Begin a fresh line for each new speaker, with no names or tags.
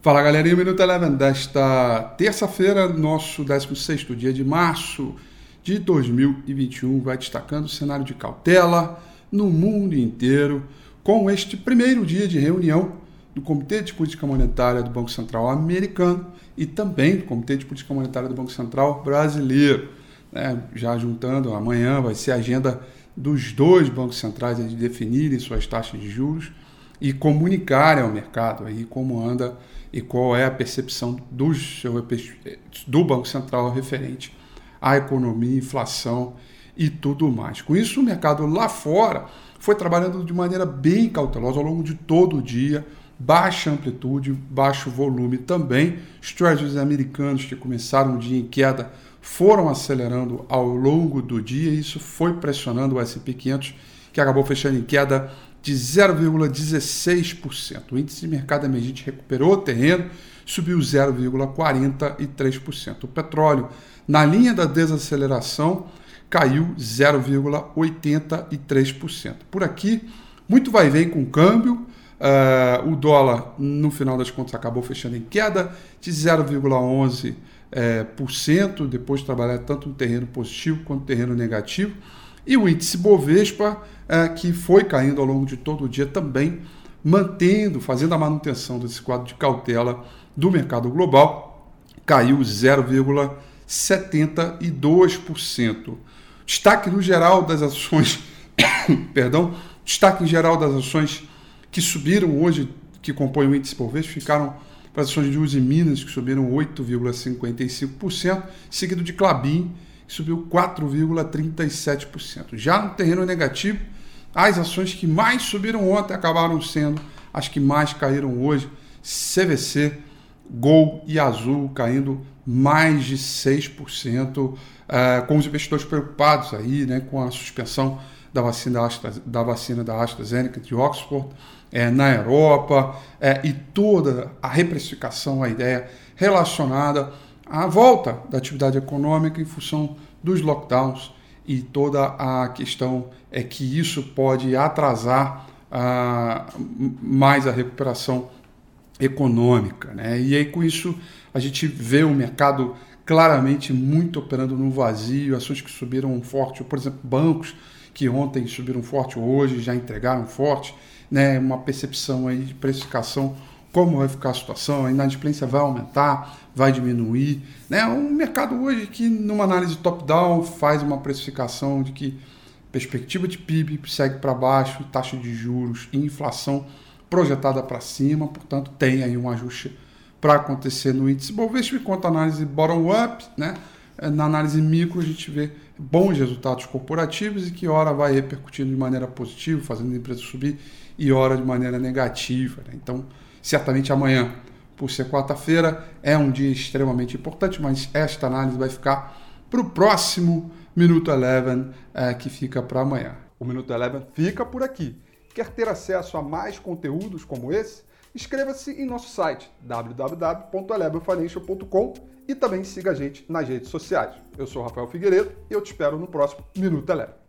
Fala galerinha, Minuto Eleven desta terça-feira, nosso 16º dia de março de 2021, vai destacando o cenário de cautela no mundo inteiro, com este primeiro dia de reunião do Comitê de Política Monetária do Banco Central americano e também do Comitê de Política Monetária do Banco Central brasileiro. Né? Já juntando, amanhã vai ser a agenda dos dois bancos centrais de definirem suas taxas de juros e comunicarem ao mercado aí como anda e qual é a percepção do, do Banco Central referente à economia, inflação e tudo mais. Com isso, o mercado lá fora foi trabalhando de maneira bem cautelosa ao longo de todo o dia, baixa amplitude, baixo volume também. Os treasuries americanos que começaram o dia em queda foram acelerando ao longo do dia e isso foi pressionando o S&P 500 que acabou fechando em queda de 0,16%. O índice de mercado emergente recuperou o terreno, subiu 0,43%. O petróleo, na linha da desaceleração, caiu 0,83%. Por aqui, muito vai vem com o câmbio. Uh, o dólar, no final das contas, acabou fechando em queda de 0,11%, é, por cento, depois de trabalhar tanto no terreno positivo quanto no terreno negativo. E o índice Bovespa, é, que foi caindo ao longo de todo o dia também, mantendo, fazendo a manutenção desse quadro de cautela do mercado global, caiu 0,72%. Destaque no geral das ações, perdão, destaque em geral das ações que subiram hoje, que compõem o índice Bovespa, ficaram para as ações de Uzi Minas, que subiram 8,55%, seguido de Clabin, subiu 4,37%. Já no terreno negativo, as ações que mais subiram ontem acabaram sendo as que mais caíram hoje. CVC, Gol e Azul caindo mais de 6%, uh, eh, com os investidores preocupados aí, né, com a suspensão da vacina, Astra, da vacina da AstraZeneca de Oxford é, na Europa é, e toda a reprecificação, a ideia relacionada à volta da atividade econômica em função dos lockdowns e toda a questão é que isso pode atrasar ah, mais a recuperação econômica. Né? E aí com isso a gente vê o mercado claramente muito operando no vazio, ações que subiram forte, por exemplo, bancos que ontem subiram forte, hoje já entregaram forte, né, uma percepção aí de precificação, como vai ficar a situação, a inadimplência vai aumentar, vai diminuir. Né? Um mercado hoje que, numa análise top-down, faz uma precificação de que perspectiva de PIB segue para baixo, taxa de juros e inflação projetada para cima, portanto, tem aí um ajuste para acontecer no índice Bovespa, enquanto a análise bottom-up, né? na análise micro, a gente vê bons resultados corporativos e que hora vai repercutindo de maneira positiva, fazendo a empresa subir, e hora de maneira negativa. Né? Então, certamente amanhã, por ser quarta-feira, é um dia extremamente importante, mas esta análise vai ficar para o próximo Minuto Eleven, é, que fica para amanhã.
O Minuto Eleven fica por aqui. Quer ter acesso a mais conteúdos como esse? Inscreva-se em nosso site www.elevenfinancial.com e também siga a gente nas redes sociais. Eu sou Rafael Figueiredo e eu te espero no próximo Minuto Eleven.